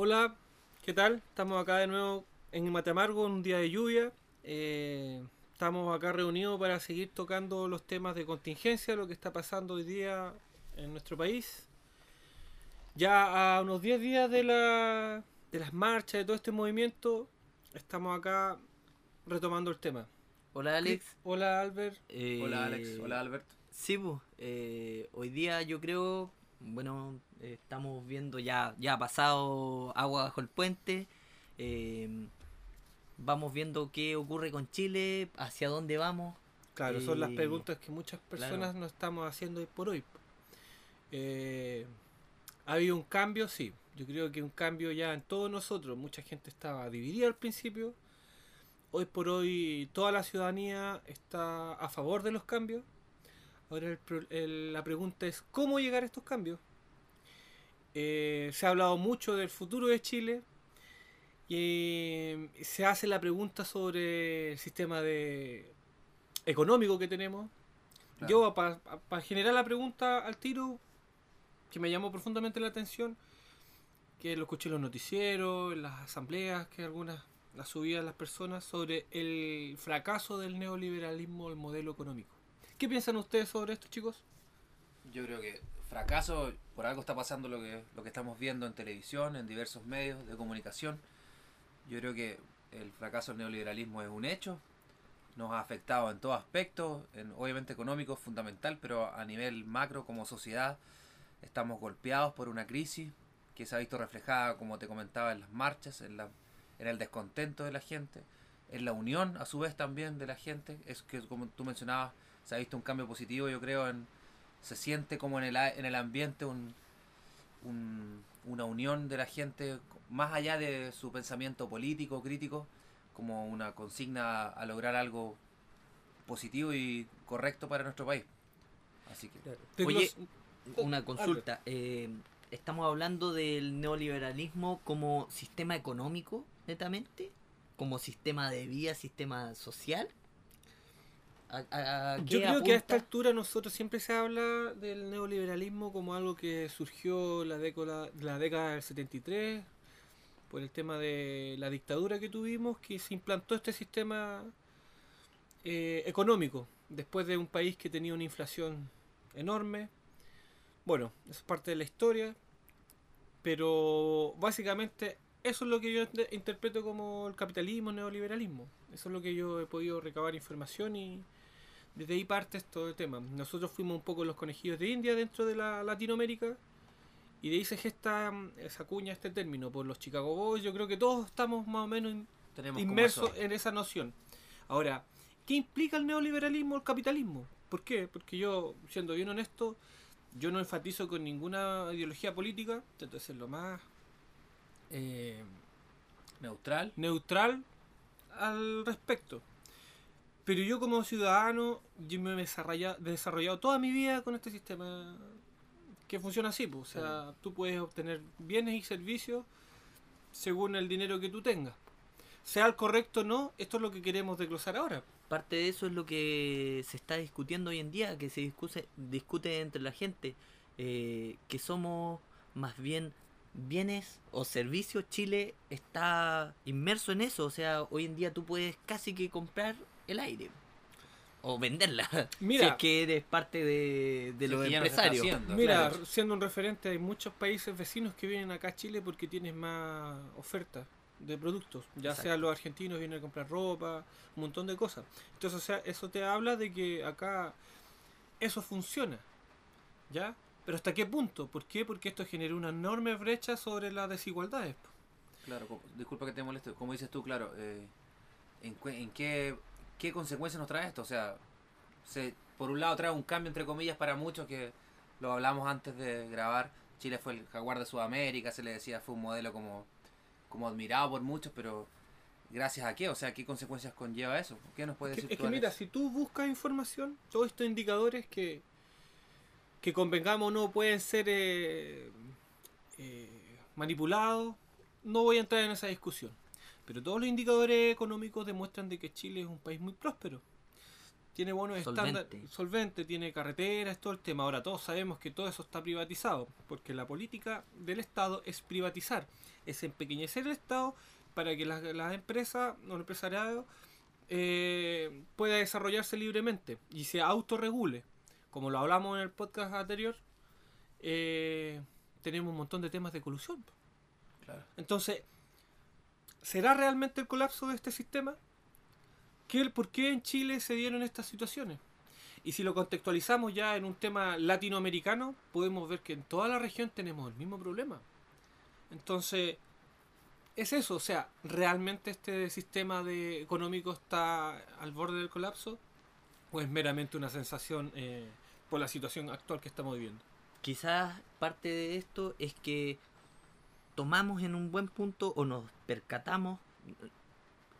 Hola, ¿qué tal? Estamos acá de nuevo en Mateamargo, un día de lluvia. Eh, estamos acá reunidos para seguir tocando los temas de contingencia, lo que está pasando hoy día en nuestro país. Ya a unos 10 días de, la, de las marchas, de todo este movimiento, estamos acá retomando el tema. Hola Alex. Hola Albert. Eh, Hola Alex, hola Albert. Sí, pues, eh, hoy día yo creo, bueno, eh, estamos viendo ya, ya ha pasado agua bajo el puente. eh, vamos viendo qué ocurre con Chile, hacia dónde vamos. Claro, son las Eh, preguntas que muchas personas claro. no estamos haciendo hoy por hoy. ¿Ha habido un cambio? Sí. Yo creo que un cambio ya en todos nosotros. Mucha gente estaba dividida al principio. Hoy por hoy toda la ciudadanía está a favor de los cambios. Ahora el el- la pregunta es ¿cómo llegar a estos cambios? Eh, se ha hablado mucho del futuro de Chile y eh, se hace la pregunta sobre el sistema de económico que tenemos. Claro. Yo, para generar la pregunta al tiro, que me llamó profundamente la atención, que lo escuché en los noticieros, en las asambleas, que algunas las subían las personas, sobre el fracaso del neoliberalismo, el modelo económico. ¿Qué piensan ustedes sobre esto, chicos? Yo creo que fracaso, por algo está pasando lo que, lo que estamos viendo en televisión, en diversos medios de comunicación. Yo creo que el fracaso del neoliberalismo es un hecho, nos ha afectado en todo aspecto, en, obviamente económico es fundamental, pero a nivel macro como sociedad estamos golpeados por una crisis que se ha visto reflejada, como te comentaba, en las marchas, en, la, en el descontento de la gente, en la unión a su vez también de la gente. Es que como tú mencionabas, se ha visto un cambio positivo, yo creo, en, se siente como en el, a- en el ambiente un, un- una unión de la gente, más allá de su pensamiento político, crítico, como una consigna a lograr algo positivo y correcto para nuestro país. Así que, Oye, los- Una consulta. eh, ¿Estamos hablando del neoliberalismo como sistema económico, netamente? ¿Como sistema de vida, sistema social? ¿A- a- a Yo creo que a esta altura nosotros siempre se habla del neoliberalismo como algo que surgió la década, la década del 73 por el tema de la dictadura que tuvimos, que se implantó este sistema eh, económico después de un país que tenía una inflación enorme. Bueno, eso es parte de la historia, pero básicamente eso es lo que yo int- interpreto como el capitalismo, neoliberalismo. Eso es lo que yo he podido recabar información y desde ahí parte todo el tema. Nosotros fuimos un poco los conejillos de India dentro de la Latinoamérica y de ahí se gesta mm, esa cuña, este término, por los Chicago Boys. Yo creo que todos estamos más o menos in- tenemos como inmersos en esa noción. Ahora, ¿qué implica el neoliberalismo o el capitalismo? ¿Por qué? Porque yo, siendo bien honesto, yo no enfatizo con ninguna ideología política, trato de ser lo más eh, neutral. neutral al respecto. Pero yo como ciudadano, yo me he desarrolla- desarrollado toda mi vida con este sistema que funciona así. pues. O sea, Claro. tú puedes obtener bienes y servicios según el dinero que tú tengas. Sea el correcto o no, esto es lo que queremos desglosar ahora. Parte de eso es lo que se está discutiendo hoy en día, que se discute, discute entre la gente, eh, que somos más bien bienes o servicios. Chile está inmerso en eso, o sea, hoy en día tú puedes casi que comprar el aire o venderla. Mira. si es que eres parte de, de Si los no empresarios. haciendo. Mira, claro. siendo un referente, hay muchos países vecinos que vienen acá a Chile porque tienes más oferta de productos. Ya Exacto. sea los argentinos vienen a comprar ropa, un montón de cosas. Entonces, o sea, eso te habla de que acá eso funciona. ¿Ya? Pero ¿hasta qué punto? ¿Por qué? Porque esto genera una enorme brecha sobre las desigualdades. Claro, disculpa que te moleste, como dices tú, claro, eh, ¿en, en qué, qué consecuencias nos trae esto? O sea, se, por un lado trae un cambio entre comillas para muchos que lo hablamos antes de grabar. Chile fue el jaguar de Sudamérica, se le decía, fue un modelo como, como admirado por muchos, pero gracias a qué, o sea, ¿qué consecuencias conlleva eso? ¿Qué nos puedes Que- decir es tú, que mira, si tú buscas información, todos estos indicadores que, que convengamos no pueden ser eh, eh, manipulados, no voy a entrar en esa discusión. Pero todos los indicadores económicos demuestran de que Chile es un país muy próspero. tiene buenos estándares, solvente, tiene carreteras, todo el tema. Ahora todos sabemos que todo eso está privatizado, porque la política del Estado es privatizar, es empequeñecer el Estado para que las, las empresas o el empresariado eh, pueda desarrollarse libremente y se autorregule. Como lo hablamos en el podcast anterior, eh, tenemos un montón de temas de colusión. Claro. Entonces, ¿será realmente el colapso de este sistema? ¿Qué, ¿Por qué en Chile se dieron estas situaciones? Y si lo contextualizamos ya en un tema latinoamericano, podemos ver que en toda la región tenemos el mismo problema. Entonces, es eso, o sea, ¿realmente este sistema de económico está al borde del colapso? ¿O es meramente una sensación eh, por la situación actual que estamos viviendo? Quizás parte de esto es que tomamos en un buen punto o nos percatamos,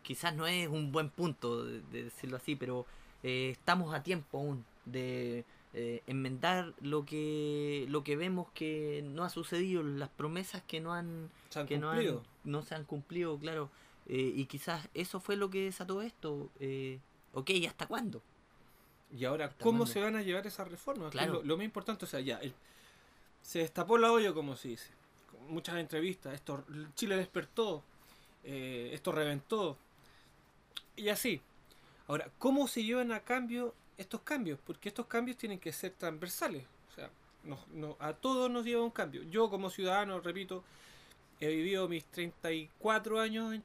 quizás no es un buen punto de, de decirlo así, pero eh, estamos a tiempo aún de eh, enmendar lo que lo que vemos que no ha sucedido, las promesas que no han ¿Se han que no, han- cumplido? no se han cumplido, claro. Eh, y quizás eso fue lo que desató esto. Eh, ok, ¿y hasta cuándo? Y ahora, ¿Hasta ¿cómo cuándo? se van a llevar esas reformas? Claro. Lo, lo más importante, o sea, ya, el- se destapó la olla, como se dice. Muchas entrevistas, esto, Chile despertó, eh, esto reventó, y así. Ahora, ¿cómo se llevan a cambio estos cambios? Porque estos cambios tienen que ser transversales. O sea, nos- no- a todos nos lleva un cambio. Yo como ciudadano, repito, he vivido mis 34 años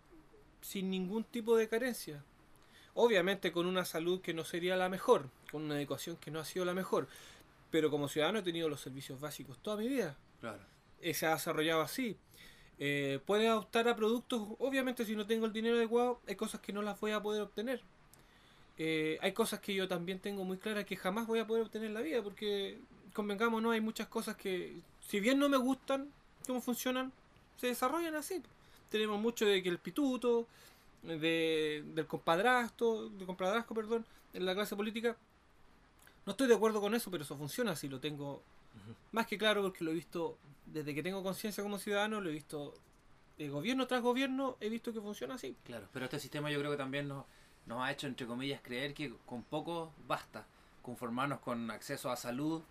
sin ningún tipo de carencia. Obviamente con una salud que no sería la mejor, con una educación que no ha sido la mejor. Pero como ciudadano he tenido los servicios básicos toda mi vida. Claro. Eh, se ha desarrollado así. Eh, puedes optar a productos, obviamente si no tengo el dinero adecuado, hay cosas que no las voy a poder obtener. Eh, hay cosas que yo también tengo muy claras que jamás voy a poder obtener en la vida, porque convengamos, no hay muchas cosas que, si bien no me gustan cómo funcionan, se desarrollan así. Tenemos mucho de que el pituto, de, del compadrasto, de compadrasco, perdón, en la clase política. No estoy de acuerdo con eso, pero eso funciona así, lo tengo más que claro porque lo he visto desde que tengo conciencia como ciudadano, lo he visto de gobierno tras gobierno, he visto que funciona así. Claro, pero este sistema yo creo que también nos, nos ha hecho, entre comillas, creer que con poco basta conformarnos con acceso a salud,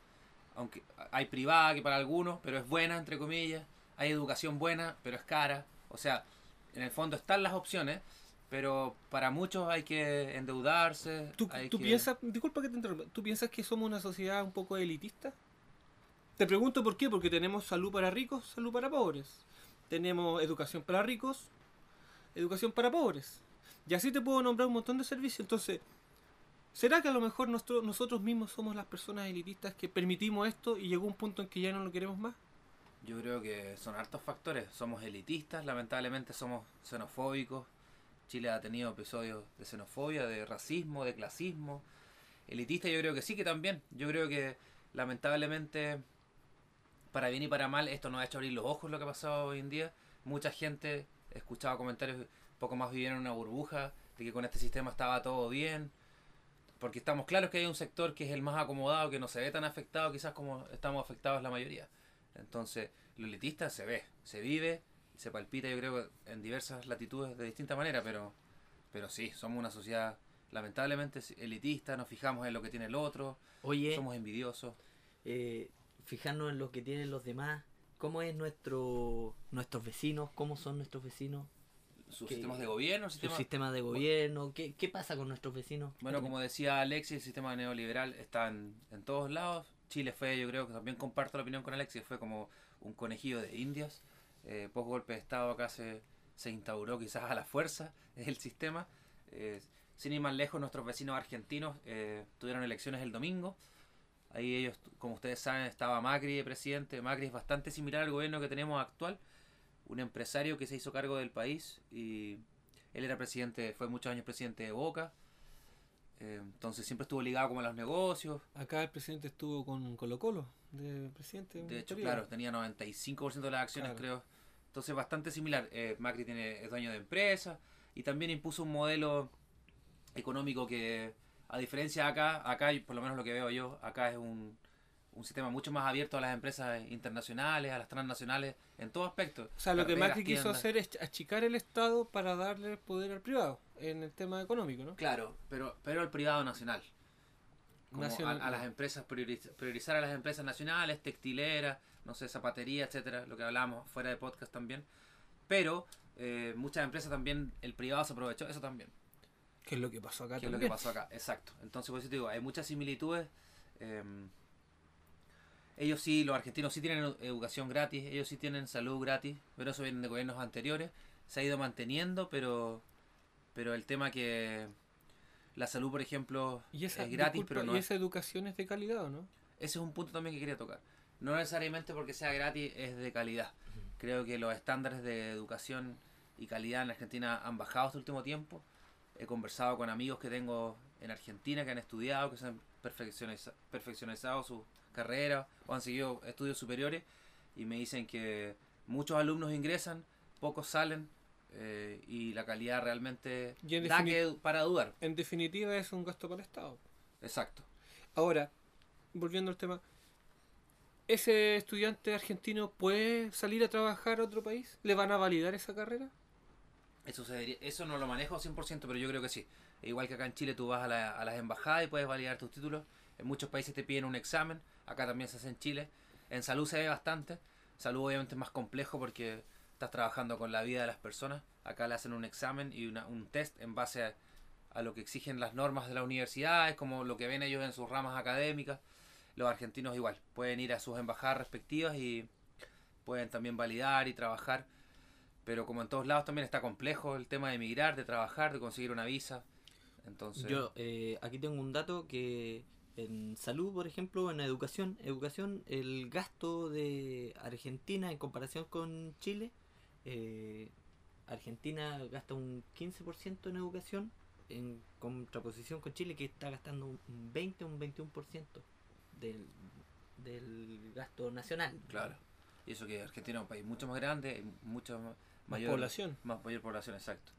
aunque hay privada que para algunos, pero es buena, entre comillas, hay educación buena, pero es cara, o sea, en el fondo están las opciones, pero para muchos hay que endeudarse. ¿Tú, hay tú que- piensas, disculpa que te interrumpa, ¿tú piensas que somos una sociedad un poco elitista? Te pregunto por qué, porque tenemos salud para ricos, salud para pobres. Tenemos educación para ricos, educación para pobres. Y así te puedo nombrar un montón de servicios. Entonces, ¿será que a lo mejor nosotros mismos somos las personas elitistas que permitimos esto y llegó un punto en que ya no lo queremos más? Yo creo que son hartos factores. Somos elitistas, lamentablemente somos xenofóbicos. Chile ha tenido episodios de xenofobia, de racismo, de clasismo. Elitista yo creo que sí que también. Yo creo que lamentablemente, para bien y para mal, esto nos ha hecho abrir los ojos lo que ha pasado hoy en día. Mucha gente, he escuchado comentarios, poco más vivieron en una burbuja, de que con este sistema estaba todo bien. Porque estamos claros que hay un sector que es el más acomodado, que no se ve tan afectado quizás como estamos afectados la mayoría. Entonces, lo elitista se ve, se vive, se palpita, yo creo, en diversas latitudes de distinta manera, pero, pero sí, somos una sociedad lamentablemente elitista, nos fijamos en lo que tiene el otro, Oye, somos envidiosos. eh, fijarnos en lo que tienen los demás. ¿Cómo es nuestro nuestros vecinos? ¿Cómo son nuestros vecinos? Sus sistemas de gobierno, Su sistema- sistema de gobierno. ¿Qué, ¿Qué pasa con nuestros vecinos? Bueno, como decía Alexis, el sistema neoliberal está en, en todos lados. Chile fue, yo creo que también comparto la opinión con Alexis, fue como un conejillo de indias. Eh, post golpe de Estado acá se, se instauró quizás a la fuerza el sistema. Eh, sin ir más lejos, nuestros vecinos argentinos eh, tuvieron elecciones el domingo. Ahí ellos, como ustedes saben, estaba Macri de presidente. Macri es bastante similar al gobierno que tenemos actual. Un empresario que se hizo cargo del país y él era presidente, fue muchos años presidente de Boca. Eh, entonces siempre estuvo ligado como a los negocios. Acá el presidente estuvo con Colo Colo, de presidente. De hecho, periodo. claro, tenía 95% de las acciones, Claro. creo. Entonces bastante similar. Eh, Macri tiene, es dueño de empresa y también impuso un modelo económico que, a diferencia de acá, acá, por lo menos lo que veo yo, acá es un, un sistema mucho más abierto a las empresas internacionales, a las transnacionales, en todo aspecto. O sea, lo que Macri quiso tiendas. hacer es achicar el Estado para darle poder al privado en el tema económico, ¿no? Claro, pero, pero el privado nacional. como Nacional- a las empresas, prioriz- priorizar a las empresas nacionales, textileras, no sé, zapatería, etcétera, lo que hablamos fuera de podcast también. Pero eh, muchas empresas también, el privado se aprovechó, eso también. ¿Qué es lo que pasó acá que es lo que pasó acá, exacto. Entonces, por eso te digo, hay muchas similitudes. eh, ellos sí, los argentinos sí tienen edu- educación gratis, ellos sí tienen salud gratis, pero eso viene de gobiernos anteriores. Se ha ido manteniendo, pero pero el tema que la salud, por ejemplo, Y esa, es gratis, disculpa, pero no ¿y es. esa educación es de calidad o no? Ese es un punto también que quería tocar. No necesariamente porque sea gratis es de calidad. Creo que los estándares de educación y calidad en Argentina han bajado este último tiempo. He conversado con amigos que tengo en Argentina que han estudiado, que se han perfeccioniza- perfeccionizado su carrera o han seguido estudios superiores y me dicen que muchos alumnos ingresan, pocos salen eh, y la calidad realmente da que para dudar. En definitiva es un gasto para el Estado. Exacto. Ahora, volviendo al tema, ¿ese estudiante argentino puede salir a trabajar a otro país? ¿Le van a validar esa carrera? Eso, se eso no lo manejo 100%, pero yo creo que sí. Igual que acá en Chile tú vas a, la- a las embajadas y puedes validar tus títulos. En muchos países te piden un examen. Acá también se hace en Chile. En salud se ve bastante. Salud obviamente es más complejo porque estás trabajando con la vida de las personas. Acá le hacen un examen y una- un test en base a, a lo que exigen las normas de la universidad. Es como lo que ven ellos en sus ramas académicas. Los argentinos igual. Pueden ir a sus embajadas respectivas y pueden también validar y trabajar. Pero como en todos lados también está complejo el tema de emigrar, de trabajar, de conseguir una visa. Entonces, Yo eh, aquí tengo un dato que en salud, por ejemplo, en educación, educación, el gasto de Argentina en comparación con Chile, eh, Argentina gasta un 15% en educación en contraposición con Chile que está gastando un 20 o un 21% del, del gasto nacional. claro. Y eso que Argentina es un país mucho más grande, ma- Más mayor población. más mayor población, exacto.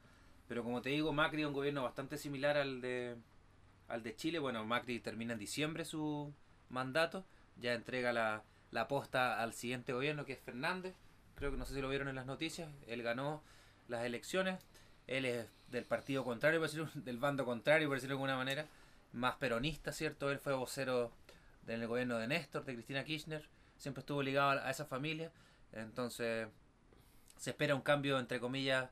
Pero como te digo, Macri es un gobierno bastante similar al de al de Chile. Bueno, Macri termina en diciembre su mandato, ya entrega la, la posta al siguiente gobierno que es Fernández. Creo que no sé si lo vieron en las noticias. Él ganó las elecciones. Él es del partido contrario, por decirlo, del bando contrario, por decirlo de alguna manera. Más peronista, ¿cierto? Él fue vocero del gobierno de Néstor, de Cristina Kirchner. Siempre estuvo ligado a, esa familia. Entonces, se espera un cambio, entre comillas,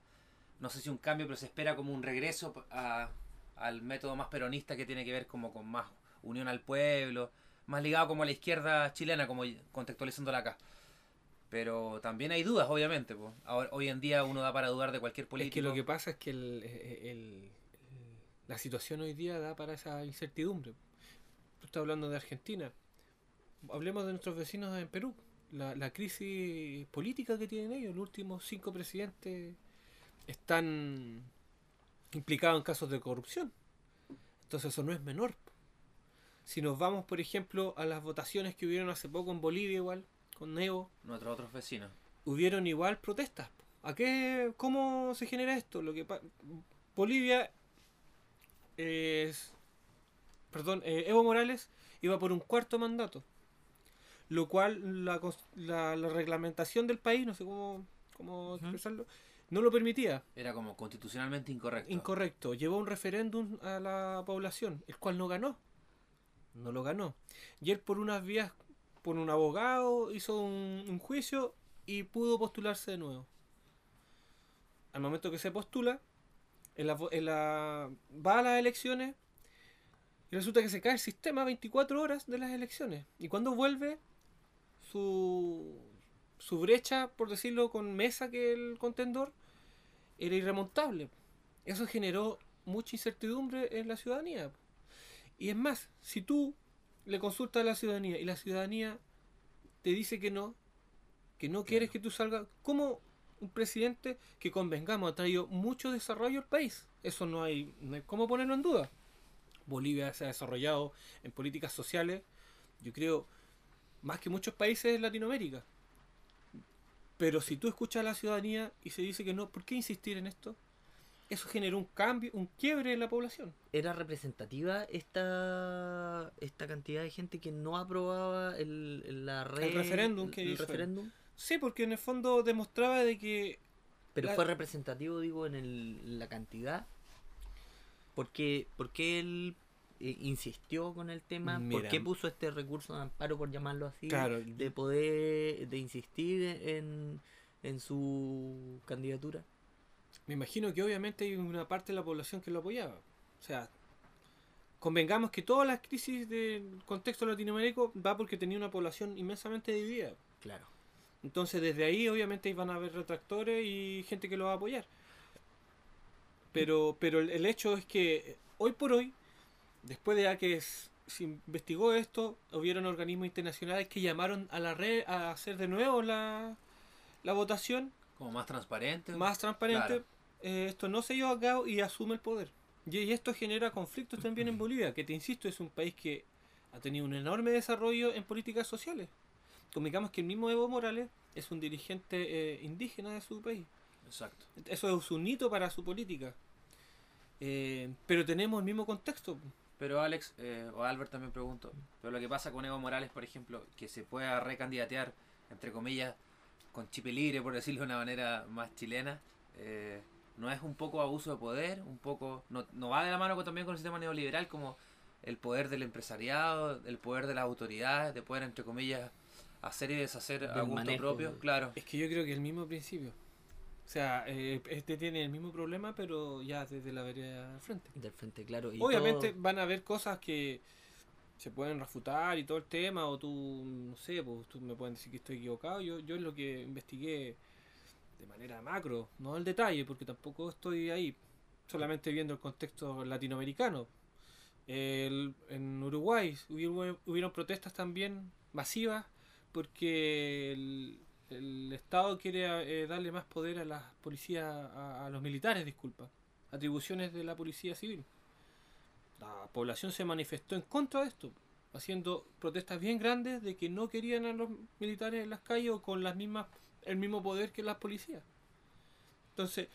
no sé si un cambio, pero se espera como un regreso a- al método más peronista que tiene que ver como con más unión al pueblo, más ligado como a la izquierda chilena, como contextualizándola acá. Pero también hay dudas, obviamente. po. Ahora, hoy en día uno da para dudar de cualquier Es político. que lo que pasa es que el- el- el- la situación hoy día da para esa incertidumbre. Tú estás hablando de Argentina. Hablemos de nuestros vecinos en Perú. La, la crisis política que tienen ellos. Los últimos cinco presidentes están implicados en casos de corrupción. Entonces eso no es menor. Si nos vamos, por ejemplo, a las votaciones que hubieron hace poco en Bolivia igual, con Evo, Nuestros otros vecinos. hubieron igual protestas. ¿A qué? ¿Cómo se genera esto? Lo que Bolivia es, perdón, eh, Evo Morales iba por un cuarto mandato, lo cual la, la, la reglamentación del país, no sé cómo, cómo expresarlo, no lo permitía. Era como constitucionalmente incorrecto. Incorrecto. Llevó un referéndum a la población, el cual no ganó. No lo ganó. Y él por unas vías, por un abogado, hizo un, un juicio y pudo postularse de nuevo. Al momento que se postula, en la, en la- va a las elecciones y resulta que se cae el sistema 24 horas de las elecciones. Y cuando vuelve, su, su brecha, por decirlo con mesa que el contendor, era irremontable. Eso generó mucha incertidumbre en la ciudadanía. Y es más, si tú le consultas a la ciudadanía y la ciudadanía te dice que no, que no quieres que tú salgas, como un presidente que convengamos ha traído mucho desarrollo al país. Eso no hay, no hay cómo ponerlo en duda. Bolivia se ha desarrollado en políticas sociales, yo creo, más que muchos países de Latinoamérica. Pero si tú escuchas a la ciudadanía y se dice que no, ¿por qué insistir en esto? Eso generó un cambio, un quiebre en la población. ¿Era representativa esta, esta cantidad de gente que no aprobaba el, el- la re- referéndum que el hizo referéndum? Sí, porque en el fondo demostraba de que Pero La- fue representativo, digo, en el- la cantidad. Porque, porque eh, insistió con el tema? ¿Por Mira. qué puso este recurso de amparo, por llamarlo así? Claro. De poder, de insistir en, en su candidatura. Me imagino que obviamente hay una parte de la población que lo apoyaba. O sea, convengamos que todas las crisis del contexto latinoamericano va porque tenía una población inmensamente dividida. Claro. Entonces desde ahí obviamente van a haber retractores y gente que lo va a apoyar. Pero, pero el, hecho es que eh, hoy por hoy, después de que se investigó esto, hubieron organismos internacionales que llamaron a la red a hacer de nuevo la, la votación Como más transparente. más transparente. Claro. Eh, esto no se lleva a cabo y asume el poder. Y, y esto genera conflictos también en Bolivia, que te insisto, es un país que ha tenido un enorme desarrollo en políticas sociales. Convengamos que el mismo Evo Morales es un dirigente eh, indígena de su país. Exacto. Eso es un hito para su política. Eh, pero tenemos el mismo contexto. Pero Alex, eh, o Albert también pregunto, pero lo que pasa con Evo Morales, por ejemplo, que se pueda recandidatear, entre comillas, con chip libre, por decirlo de una manera más chilena, eh, no es un poco abuso de poder, un poco, no, no va de la mano con- también con el sistema neoliberal, como el poder del empresariado, el poder de las autoridades, de poder, entre comillas, hacer y deshacer a gusto manejo propio, claro. Es que yo creo que el mismo principio. O sea, eh, este tiene el mismo problema, pero ya desde la vereda al frente. Del frente, claro. Y Obviamente todo- van a haber cosas que se pueden refutar y todo el tema, o tú, no sé, pues tú me pueden decir que estoy equivocado. Yo, yo es lo que investigué de manera macro, no al detalle, porque tampoco estoy ahí, solamente viendo el contexto latinoamericano. El- en Uruguay hubieron, hubieron protestas también masivas porque el, el Estado quiere eh, darle más poder a las policías, a, a los militares, disculpa, atribuciones de la policía civil. La población se manifestó en contra de esto, haciendo protestas bien grandes de que no querían a los militares en las calles o con las mismas el mismo poder que las policías. Entonces,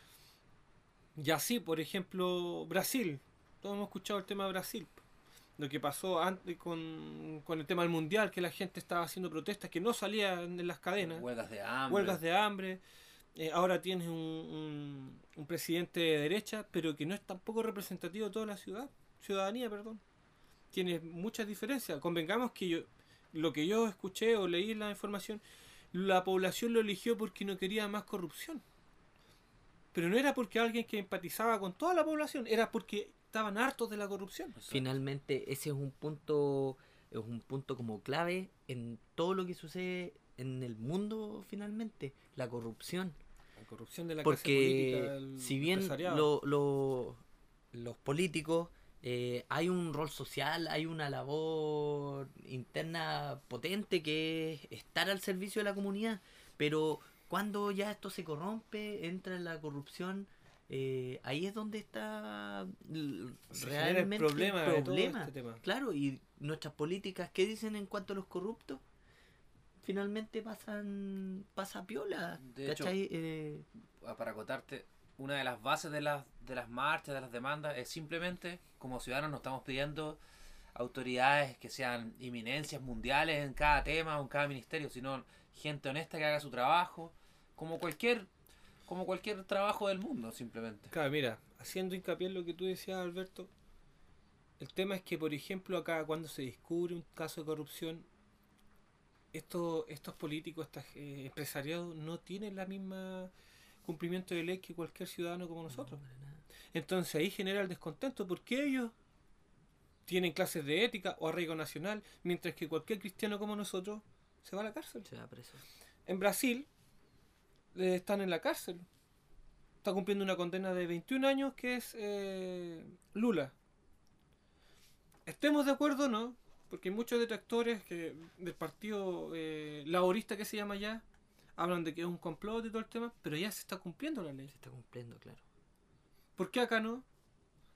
y así, por ejemplo, Brasil. Todos hemos escuchado el tema de Brasil. Lo que pasó antes con, con el tema del mundial, que la gente estaba haciendo protestas que no salían en las cadenas Huelgas de hambre. huelgas de hambre. Eh, ahora tienes un, un- un presidente de derecha, pero que no es tampoco representativo de toda la ciudad, ciudadanía, perdón. Tiene muchas diferencias. Convengamos que yo, lo que yo escuché o leí en la información, la población lo eligió porque no quería más corrupción. Pero no era porque alguien que empatizaba con toda la población, era porque estaban hartos de la corrupción. Exacto. finalmente ese es un punto es un punto como clave en todo lo que sucede en el mundo finalmente la corrupción La corrupción de la clase porque política, del si bien lo- los políticos eh, hay un rol social hay una labor interna potente que es estar al servicio de la comunidad pero cuando ya esto se corrompe entra en la corrupción eh, ahí es donde está Se genera el realmente problema este tema. Claro, y nuestras políticas, ¿qué dicen en cuanto a los corruptos? Finalmente pasan, pasa piola. De. Eh, para acotarte, una de las bases de las, de las marchas, de las demandas, es simplemente, como ciudadanos, nos estamos pidiendo autoridades que sean eminencias mundiales en cada tema o en cada ministerio, sino gente honesta que haga su trabajo, como cualquier, como cualquier trabajo del mundo, simplemente. Claro, mira, haciendo hincapié en lo que tú decías, Alberto, el tema es que, por ejemplo, acá cuando se descubre un caso de corrupción, estos, estos políticos, estos eh, empresariados, no tienen la misma cumplimiento de ley que cualquier ciudadano como nosotros. Entonces ahí genera el descontento porque ellos tienen clases de ética o arraigo nacional, mientras que cualquier cristiano como nosotros se va a la cárcel. Se va preso. En Brasil eh, están en la cárcel. Está cumpliendo una condena de 21 años que es eh, Lula. Estemos de acuerdo o no, porque hay muchos detractores que, del partido eh, laborista que se llama ya hablan de que es un complot y todo el tema, pero ya se está cumpliendo la ley. Se está cumpliendo, claro. ¿Por qué acá no?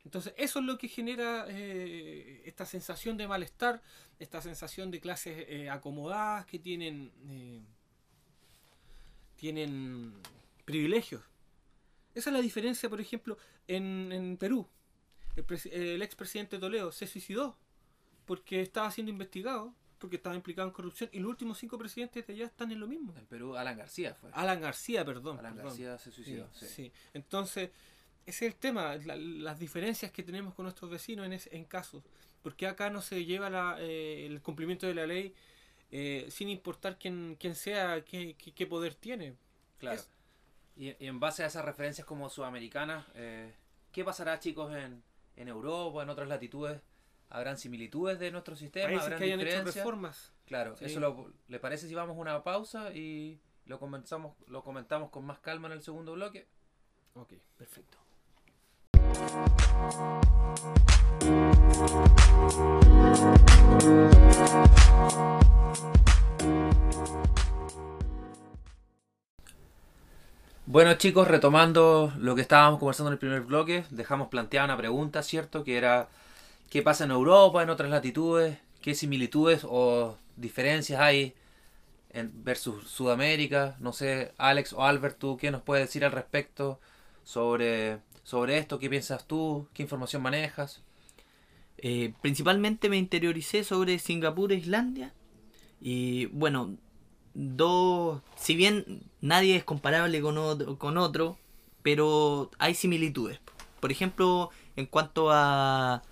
Entonces, eso es lo que genera eh, esta sensación de malestar, esta sensación de clases eh, acomodadas que tienen, tienen privilegios. Esa es la diferencia, por ejemplo, en, en Perú. El, el expresidente Toledo se suicidó porque estaba siendo investigado, porque estaba implicado en corrupción, y los últimos cinco presidentes de allá están en lo mismo. En Perú, Alan García fue. Alan García, perdón. Alan perdón. García se suicidó. Sí, sí. sí. Entonces, ese es el tema, la- las diferencias que tenemos con nuestros vecinos en, ese- en casos. ¿Por qué acá no se lleva la, eh, el cumplimiento de la ley eh, sin importar quién, quién sea, qué, qué- qué poder tiene? Claro. Es- Y, y en base a esas referencias como sudamericanas, eh, ¿qué pasará, chicos, en, en Europa, en otras latitudes? ¿Habrán similitudes de nuestro sistema? ¿Habrán que hayan hecho diferencias? reformas. Claro, Sí. eso lo- ¿le parece si vamos a una pausa y lo comenzamos, lo comentamos con más calma en el segundo bloque? Ok. Perfecto. Bueno chicos, retomando lo que estábamos conversando en el primer bloque, dejamos planteada una pregunta, ¿cierto? Que era, ¿qué pasa en Europa, en otras latitudes? ¿Qué similitudes o diferencias hay en, versus Sudamérica? No sé, Alex o Albert, ¿tú qué nos puedes decir al respecto sobre, sobre esto? ¿Qué piensas tú? ¿Qué información manejas? Eh, principalmente me interioricé sobre Singapur e Islandia. Y bueno, dos. Si bien nadie es comparable con otro, con otro, pero hay similitudes. Por ejemplo, en cuanto a,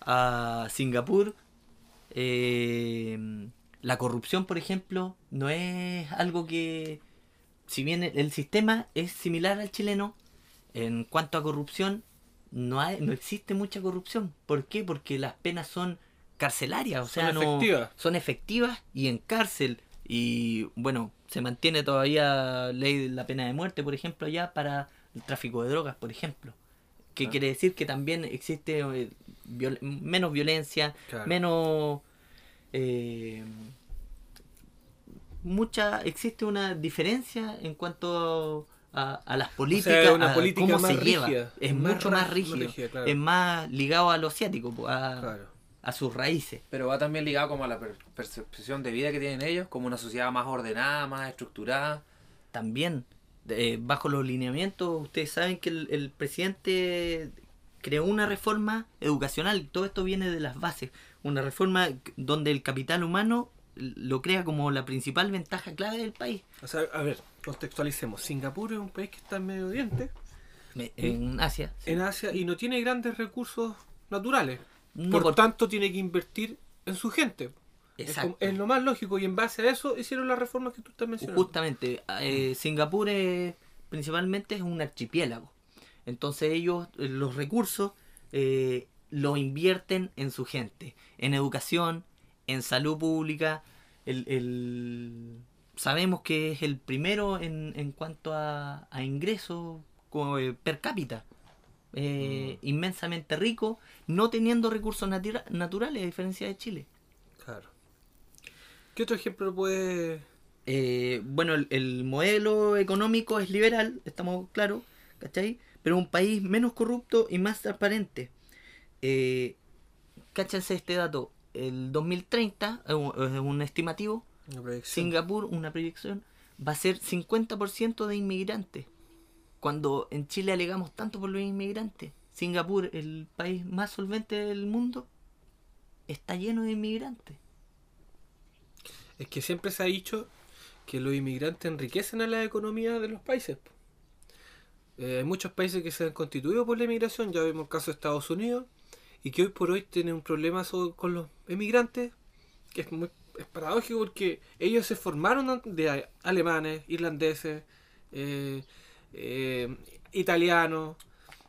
a Singapur, eh, la corrupción, por ejemplo, no es algo que. Si bien el, el sistema es similar al chileno, en cuanto a corrupción, no, hay, no existe mucha corrupción. ¿Por qué? Porque las penas son carcelarias, o Son sea, no, efectivas. son efectivas y en cárcel. Y bueno, se mantiene todavía ley de la pena de muerte, por ejemplo, allá para el tráfico de drogas, por ejemplo. Que Ah. quiere decir que también existe eh, viol- menos violencia, Claro. menos... eh, mucha existe una diferencia en cuanto a, a las políticas, una a política cómo más se lleva. rígida, Es más mucho más más rígido, rígida, claro. es más ligado a lo asiático, a, Claro. a sus raíces. Pero va también ligado como a la per- percepción de vida que tienen ellos, como una sociedad más ordenada, más estructurada. También, eh, bajo los lineamientos, ustedes saben que el, el presidente creó una reforma educacional, todo esto viene de las bases, una reforma donde el capital humano lo crea como la principal ventaja clave del país. O sea, a ver, contextualicemos. Singapur es un país que está en Medio Oriente, Me- En Asia. sí. en Asia, y no tiene grandes recursos naturales. No por por- tanto, tiene que invertir en su gente. Es, Exacto. como- es lo más lógico y en base a eso hicieron las reformas que tú estás mencionando. Justamente, eh, Singapur es- principalmente es un archipiélago. Entonces ellos eh, los recursos eh, los invierten en su gente, en educación, en salud pública. El, el- sabemos que es el primero en, en cuanto a, a ingresos eh, per cápita. Eh, Inmensamente rico, no teniendo recursos natura- naturales a diferencia de Chile. Claro. ¿Qué otro ejemplo puede...? Eh, bueno, el, el modelo económico es liberal, estamos claros, ¿cachai? Pero un país menos corrupto y más transparente. Eh, cáchense este dato, el 2030, es un, es un estimativo, Una proyección? Singapur, una proyección, va a ser 50% de inmigrantes. Cuando en Chile alegamos tanto por los inmigrantes, Singapur, el país más solvente del mundo, está lleno de inmigrantes. Es que siempre se ha dicho que los inmigrantes enriquecen a la economía de los países. Eh, hay muchos países que se han constituido por la inmigración, ya vemos el caso de Estados Unidos, y que hoy por hoy tienen un problema con los emigrantes, que es muy es paradójico porque ellos se formaron de alemanes, irlandeses, eh, eh, italianos,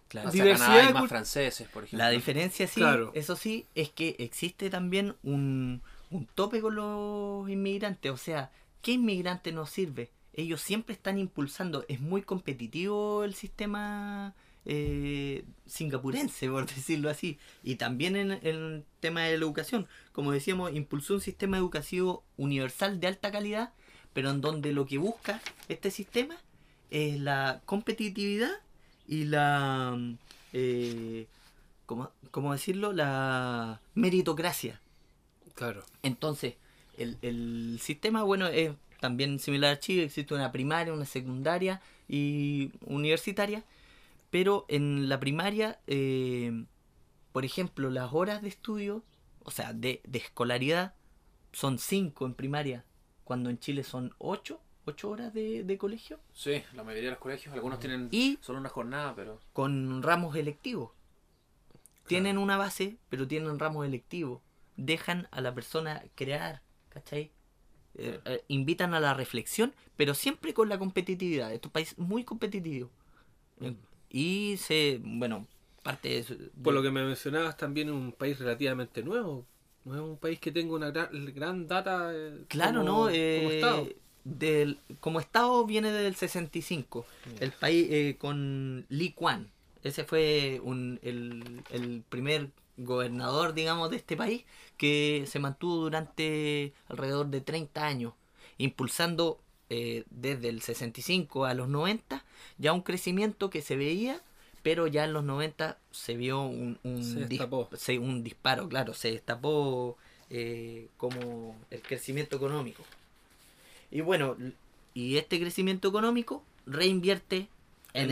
Claro. Más Diversidad franceses, por ejemplo. La diferencia sí, Claro. eso sí, es que existe también un, un tope con los inmigrantes. O sea, ¿qué inmigrante nos sirve? Ellos siempre están impulsando. Es muy competitivo el sistema eh, singapurense, por decirlo así. Y también en, el tema de la educación. Como decíamos, impulsó un sistema educativo universal de alta calidad, pero en donde lo que busca este sistema es la competitividad y la... mm, eh, ¿cómo, cómo decirlo? La meritocracia. claro, Entonces, el, el sistema, bueno, es también similar a Chile, existe una primaria, una secundaria y universitaria, pero en la primaria, eh, por ejemplo, las horas de estudio, o sea, de, de escolaridad, son 5 en primaria, cuando en Chile son 8, 8 horas de, de colegio, Sí, la mayoría de los colegios, algunos tienen y solo una jornada, pero... con ramos electivos. tienen una base, pero tienen ramos electivos. Dejan a la persona crear, ¿cachai? Eh, eh, invitan a la reflexión, pero siempre con la competitividad. Este país muy competitivo. Mm. Y se, bueno, parte de eso- Por lo que me mencionabas, también un país relativamente nuevo. No es un país que tenga una gran, gran data eh, Claro, como- ¿no? como Eh, Estado. del, como Estado viene del 65. Ya. El país eh, con Lee Kuan. Ese fue un, el, el primer gobernador, digamos, de este país que se mantuvo durante alrededor de 30 años, impulsando eh, desde el 65 a los 90 ya un crecimiento que se veía, pero ya en los 90 se vio un, un, Se dis- se- un disparo, claro, se destapó eh, como el crecimiento económico. Y bueno, y este crecimiento económico reinvierte en, En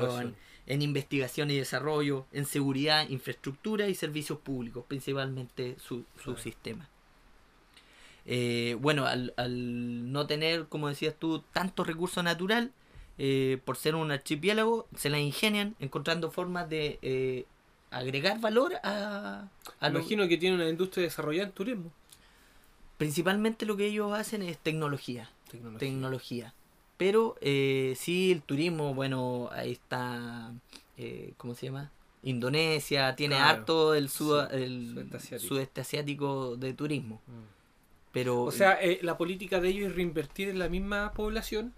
educación, en investigación y desarrollo, en seguridad, infraestructura y servicios públicos, principalmente su, su sistema. Eh, bueno, al, al no tener, como decías tú, tanto recurso natural, eh, por ser un archipiélago, se la ingenian encontrando formas de eh, agregar valor a, a lo- Imagino que tiene una industria desarrollada en turismo. Principalmente lo que ellos hacen es tecnología. Tecnología. tecnología. Pero eh, sí, el turismo, bueno, ahí está, eh, ¿cómo se llama? Indonesia, tiene Claro. harto el, sud- Sí, el sudeste asiático. sudeste asiático de turismo. Mm. Pero, O sea, eh, la política de ellos es reinvertir en la misma población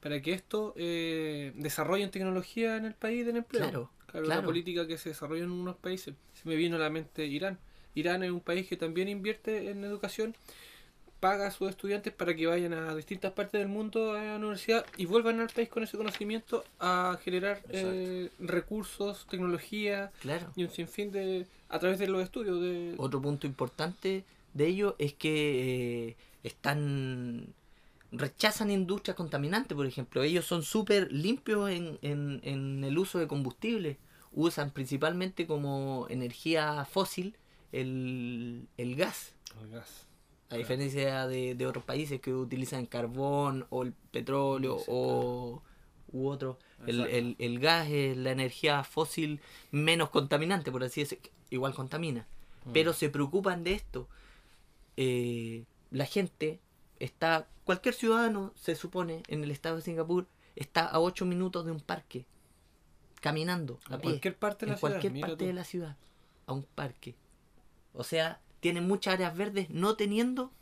para que esto eh, desarrollen tecnología en el país del empleo. Claro, Claro, claro. la política que se desarrolla en unos países. Se me vino a la mente Irán. Irán es un país que también invierte en educación, paga a sus estudiantes para que vayan a distintas partes del mundo a la universidad y vuelvan al país con ese conocimiento a generar eh, recursos, tecnología claro, y un sinfín de a través de los estudios de otro punto importante de ello es que eh, están rechazan industrias contaminantes, por ejemplo. Ellos son súper limpios en, en, en el uso de combustible. Usan principalmente como energía fósil el, el gas. el gas. A Claro. diferencia de, de otros países que utilizan carbón o el petróleo Sí, o u otro. El, el, el gas es la energía fósil menos contaminante, por así decirlo. Igual contamina. Mm. Pero se preocupan de esto. Eh, la gente está, cualquier ciudadano se supone en el estado de Singapur está a 8 minutos de un parque, caminando a En pie, cualquier parte de en la ciudad. cualquier parte tú. de la ciudad, a un parque. O sea, tienen muchas áreas verdes no teniendo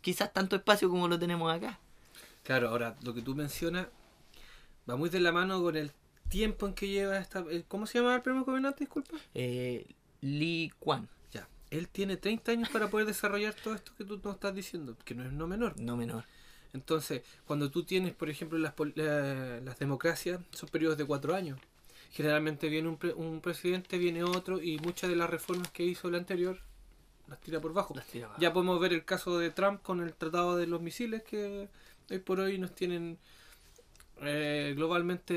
quizás tanto espacio como lo tenemos acá. Claro, ahora lo que tú mencionas va muy de la mano con el tiempo en que lleva esta. eh, ¿Cómo se llama el primer gobernante? Disculpa. Eh, Lee Kuan, Ya. Él tiene 30 años para poder desarrollar todo esto que tú nos estás diciendo, que no es no menor. no menor. Entonces, cuando tú tienes, por ejemplo, las, la- las democracias, son periodos de cuatro años. Generalmente viene un, pre- un presidente, viene otro, y muchas de las reformas que hizo el anterior las tira por bajo. Las tira abajo. Ya podemos ver el caso de Trump con el tratado de los misiles que hoy por hoy nos tienen eh, globalmente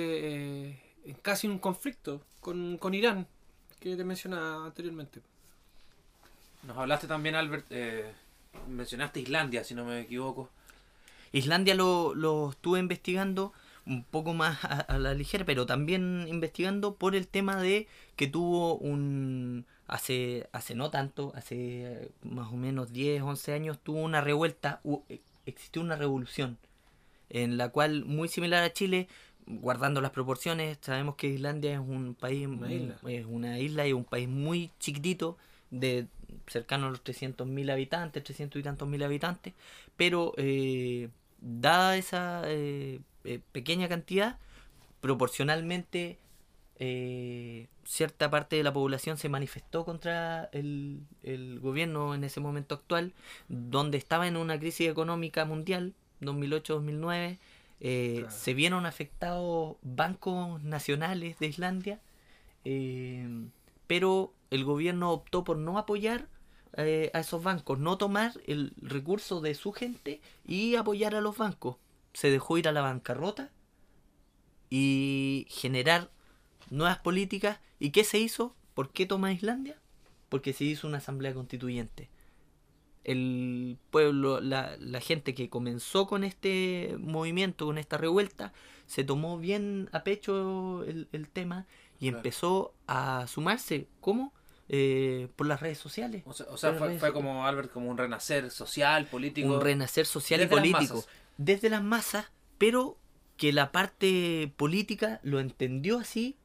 eh, en casi un conflicto con, con Irán, que te mencionaba anteriormente. Nos hablaste también, Albert, eh, mencionaste Islandia, si no me equivoco. Islandia lo, lo estuve investigando un poco más a, a la ligera, pero también investigando por el tema de que tuvo un... Hace, hace no tanto, hace eh, más o menos 10, 11 años, tuvo una revuelta, eh, existió una revolución, en la cual, muy similar a Chile, guardando las proporciones, sabemos que Islandia es un país, Una isla. es una isla y un país muy chiquitito, de cercano a los 300.000 habitantes, 300 y tantos mil habitantes, pero eh, dada esa eh, eh, pequeña cantidad, proporcionalmente eh, cierta parte de la población se manifestó contra el, el gobierno en ese momento actual, donde estaba en una crisis económica mundial, 2008-2009. eh, Claro. Se vieron afectados bancos nacionales de Islandia, eh, pero el gobierno optó por no apoyar eh, a esos bancos, no tomar el recurso de su gente y apoyar a los bancos. Se dejó ir a la bancarrota y generar nuevas políticas. ¿Y qué se hizo? ¿Por qué toma Islandia? Porque se hizo una asamblea constituyente. El pueblo, la, la gente que comenzó con este movimiento, con esta revuelta, se tomó bien a pecho el, el tema y Claro. empezó a sumarse. ¿Cómo? Eh, por las redes sociales. O sea, o sea, Las fue, fue como Albert, como un renacer social, político. un renacer social y las político desde las masas, pero que la parte política lo entendió así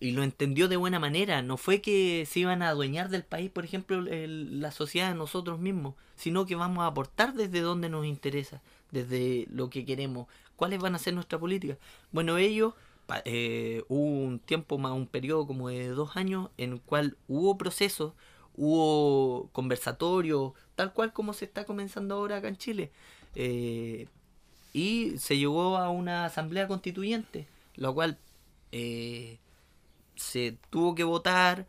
y lo entendió de buena manera. No fue que se iban a adueñar del país, por ejemplo, el- la sociedad nosotros mismos, sino que vamos a aportar desde donde nos interesa, desde lo que queremos. ¿Cuáles van a ser nuestra política? Bueno, ellos, eh, hubo un tiempo más, un periodo como de dos años, en el cual hubo procesos, hubo conversatorios, tal cual como se está comenzando ahora acá en Chile. Eh, y se llegó a una asamblea constituyente, la cual eh, se tuvo que votar,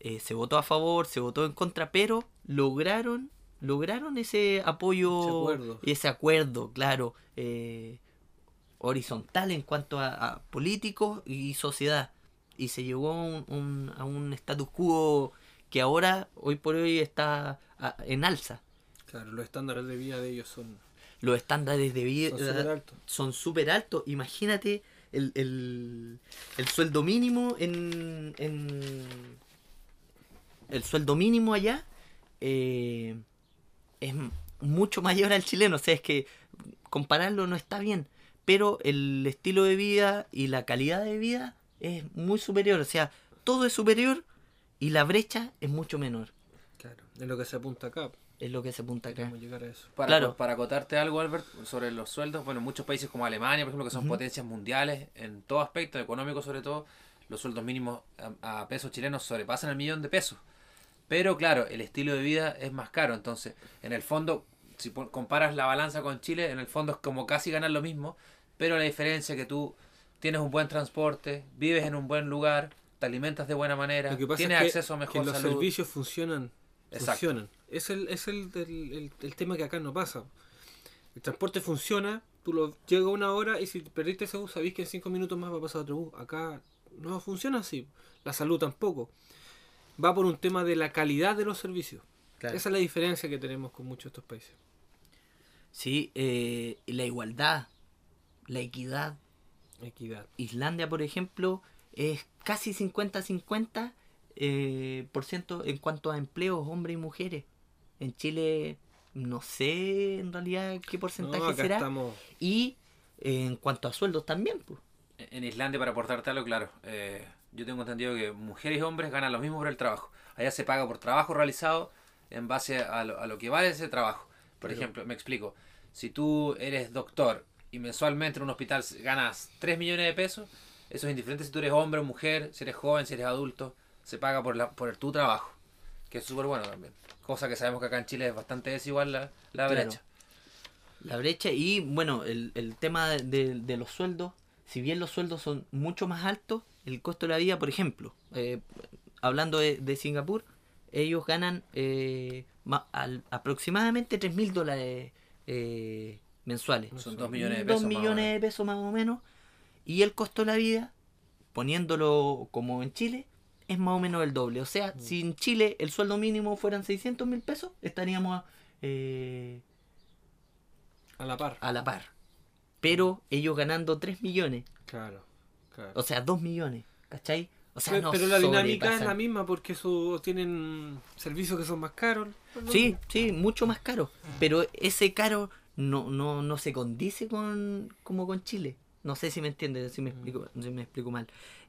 eh, se votó a favor, se votó en contra, pero lograron lograron ese apoyo y ese acuerdo, claro, eh, horizontal en cuanto a, a políticos y sociedad. Y se llegó a un, un- a un status quo que ahora, hoy por hoy, está a- en alza. Claro, los estándares de vida de ellos son Los estándares de vida son súper altos. son súper altos. Imagínate el, el, el sueldo mínimo en, en- El sueldo mínimo allá eh, es mucho mayor al chileno. O sea, es que compararlo no está bien. Pero el estilo de vida y la calidad de vida es muy superior. O sea, todo es superior y la brecha es mucho menor. Claro, es lo que se apunta acá. Es lo que se apunta acá. Llegar a eso. Para, Claro. para acotarte algo, Albert, sobre los sueldos, bueno, en muchos países como Alemania, por ejemplo, que son potencias mundiales, en todo aspecto, económico sobre todo, los sueldos mínimos a, a pesos chilenos sobrepasan el millón de pesos. Pero claro, el estilo de vida es más caro, entonces, en el fondo, si comparas la balanza con Chile, en el fondo es como casi ganar lo mismo, pero la diferencia es que tú tienes un buen transporte, vives en un buen lugar, te alimentas de buena manera, tienes es que, acceso a que mejor los salud. servicios funcionan. Exacto. Funcionan. Es el, es el, el, el- el tema que acá no pasa. El transporte funciona, tú lo llega una hora y si perdiste ese bus sabéis que en cinco minutos más va a pasar otro bus. Acá no funciona así. La salud tampoco. Va por un tema de la calidad de los servicios. Claro. Esa es la diferencia que tenemos con muchos de estos países. Sí, eh, la igualdad, la equidad. Equidad. Islandia, por ejemplo, es casi 50-50 eh, por ciento en cuanto a empleos, hombres y mujeres. En Chile, no sé en realidad qué porcentaje No, acá será. estamos. Y eh, en cuanto a sueldos también, pues. En Islandia, para aportarte algo, claro, eh, yo tengo entendido que mujeres y hombres ganan lo mismo por el trabajo. Allá se paga por trabajo realizado en base a lo, a lo que vale ese trabajo. Por Pero- ejemplo, me explico, si tú eres doctor y mensualmente en un hospital ganas 3 millones de pesos, eso es indiferente si tú eres hombre o mujer, si eres joven, si eres adulto, se paga por, la, por tu trabajo, que es súper bueno también. Cosa que sabemos que acá en Chile es bastante desigual la, la Claro. brecha. La brecha y bueno, el, el tema de, de los sueldos, si bien los sueldos son mucho más altos, el costo de la vida, por ejemplo, eh, hablando de, de Singapur, ellos ganan eh, ma- al- aproximadamente 3 mil dólares eh, mensuales. Son 2 millones de Dos pesos. más o millones menos. de pesos más o menos. Y el costo de la vida, poniéndolo como en Chile, es más o menos el doble. O sea, si en Chile el sueldo mínimo fueran 600 mil pesos, estaríamos eh, A la par. a la par. Pero ellos ganando 3 millones, Claro. claro. o sea, 2 millones, ¿cachai? O sea, Pero, no pero la dinámica es la misma porque eso tienen servicios que son más caros. Sí, sí, mucho más caro. Pero ese caro no, no, no se condice con como con Chile. No sé si me entiendes, si me explico, si me explico mal.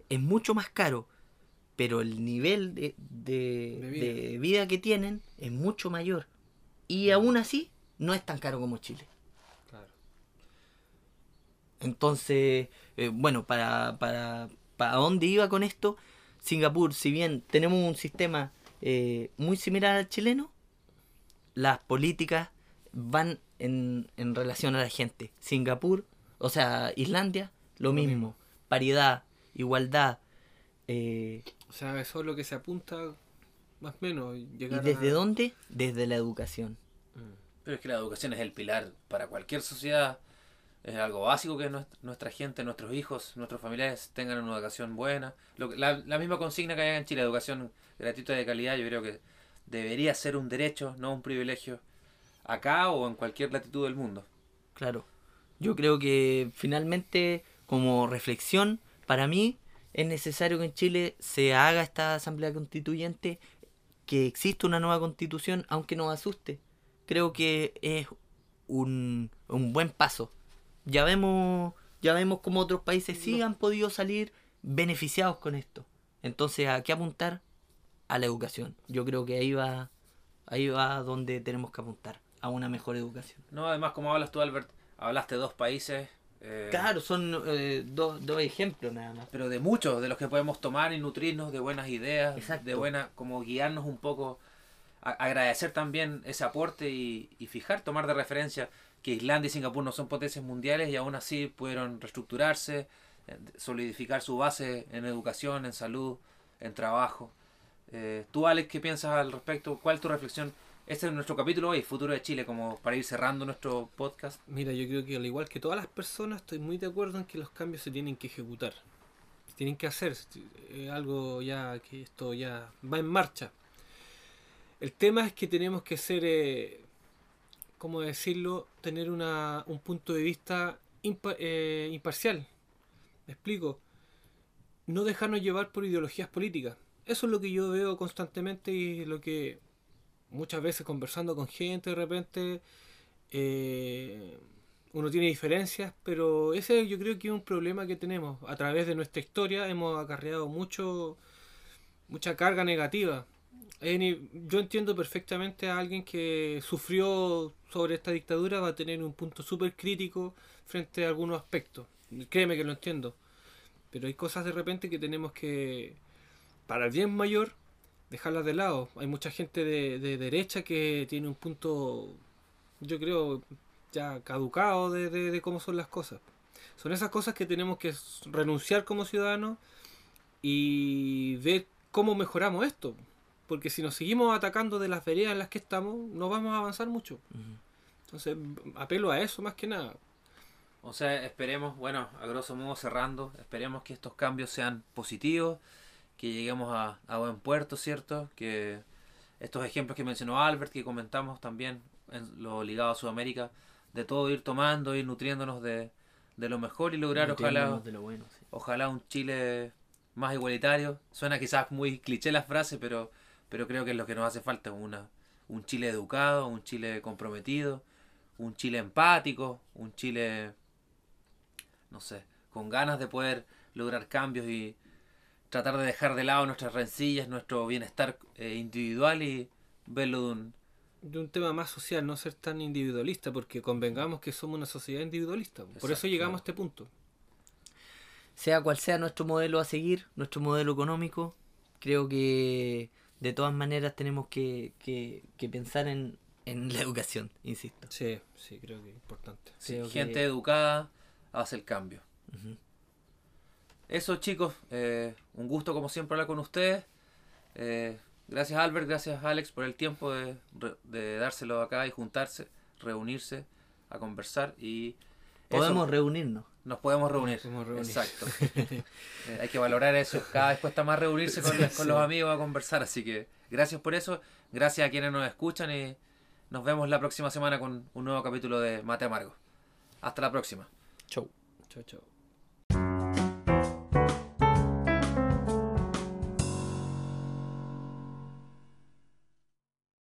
Es mucho más caro, pero el nivel de, de, De vida. de vida que tienen es mucho mayor. Y aún así, no es tan caro como Chile. Claro. Entonces, eh, bueno, para, para, para dónde iba con esto, Singapur, si bien tenemos un sistema eh, muy similar al chileno, las políticas van en, en relación a la gente. Singapur, o sea, Islandia, lo, Lo mismo. mismo. Paridad, igualdad. eh, O sea, eso es lo que se apunta más o menos. ¿Y Llegar desde a... dónde? Desde la educación. Pero es que la educación es el pilar para cualquier sociedad. Es algo básico que nues- nuestra gente, nuestros hijos, nuestros familiares tengan una educación buena. Lo la, la misma consigna que hay en Chile, educación gratuita de calidad, yo creo que debería ser un derecho, no un privilegio, acá o en cualquier latitud del mundo. Claro. Yo creo que finalmente, como reflexión, para mí es necesario que en Chile se haga esta asamblea constituyente que existe una nueva constitución, aunque nos asuste. Creo que es un, un buen paso. Ya vemos, ya vemos cómo otros países sí han podido salir beneficiados con esto. Entonces, ¿a qué apuntar? A la educación. Yo creo que ahí va, ahí va donde tenemos que apuntar, a una mejor educación. No, además, como hablas tú, Albert, hablaste de dos países. eh, Claro, son eh, dos, dos ejemplos nada más. pero de muchos de los que podemos tomar y nutrirnos de buenas ideas, Exacto. de buena, como guiarnos un poco, a- agradecer también ese aporte y, y fijar, tomar de referencia que Islandia y Singapur no son potencias mundiales y aún así pudieron reestructurarse, eh, solidificar su base en educación, en salud, en trabajo. Eh, tú, Alex, ¿qué piensas al respecto? ¿Cuál es tu reflexión? Este es nuestro capítulo hoy, Futuro de Chile, como para ir cerrando nuestro podcast. Mira, yo creo que al igual que todas las personas, estoy muy de acuerdo en que los cambios se tienen que ejecutar. Se tienen que hacer. Es algo ya que esto ya va en marcha. El tema es que tenemos que ser, eh, ¿cómo decirlo? Tener una, un punto de vista eh, imparcial. Me explico. No dejarnos llevar por ideologías políticas. Eso es lo que yo veo constantemente y lo que muchas veces conversando con gente de repente eh, uno tiene diferencias, pero ese yo creo que es un problema que tenemos. A través de nuestra historia hemos acarreado mucho mucha carga negativa. Eh, Yo entiendo perfectamente a alguien que sufrió sobre esta dictadura va a tener un punto súper crítico frente a algunos aspectos. Créeme que lo entiendo. Pero hay cosas de repente que tenemos que, para el bien mayor, dejarlas de lado. Hay mucha gente de, de derecha que tiene un punto, yo creo, ya caducado de, de- de cómo son las cosas. Son esas cosas que tenemos que renunciar como ciudadanos y ver cómo mejoramos esto. Porque si nos seguimos atacando de las veredas en las que estamos, no vamos a avanzar mucho. Entonces, apelo a eso más que nada. O sea, esperemos, bueno, a grosso modo cerrando, esperemos que estos cambios sean positivos, que lleguemos a, a buen puerto, ¿cierto? Que estos ejemplos que mencionó Albert, que comentamos también en lo ligado a Sudamérica, de todo ir tomando, ir nutriéndonos de, de lo mejor y lograr, ojalá, Nutriéndonos de lo bueno, sí. ojalá un Chile más igualitario. Suena quizás muy cliché la frase, pero, pero creo que es lo que nos hace falta, una, un Chile educado, un Chile comprometido, un Chile empático, un Chile, no sé, con ganas de poder lograr cambios y tratar de dejar de lado nuestras rencillas, nuestro bienestar eh, individual y verlo de un... De un tema más social, no ser tan individualista, porque convengamos que somos una sociedad individualista. Por eso llegamos a este punto. sea cual sea nuestro modelo a seguir, nuestro modelo económico, creo que de todas maneras tenemos que, que- que pensar en, en la educación, insisto. Sí, sí, creo que es importante. sí, gente que- educada hace el cambio. Eso chicos, eh, un gusto como siempre hablar con ustedes. Eh, gracias Albert, gracias Alex por el tiempo de, de dárselo acá y juntarse, reunirse, a conversar y eso, Podemos reunirnos. Nos podemos reunir. podemos reunir. Exacto. Eh, hay que valorar eso. Cada vez cuesta más reunirse con, con los amigos a conversar, así que gracias por eso. Gracias a quienes nos escuchan y nos vemos la próxima semana con un nuevo capítulo de Mate Amargo. Hasta la próxima. Chau. Chao, chao.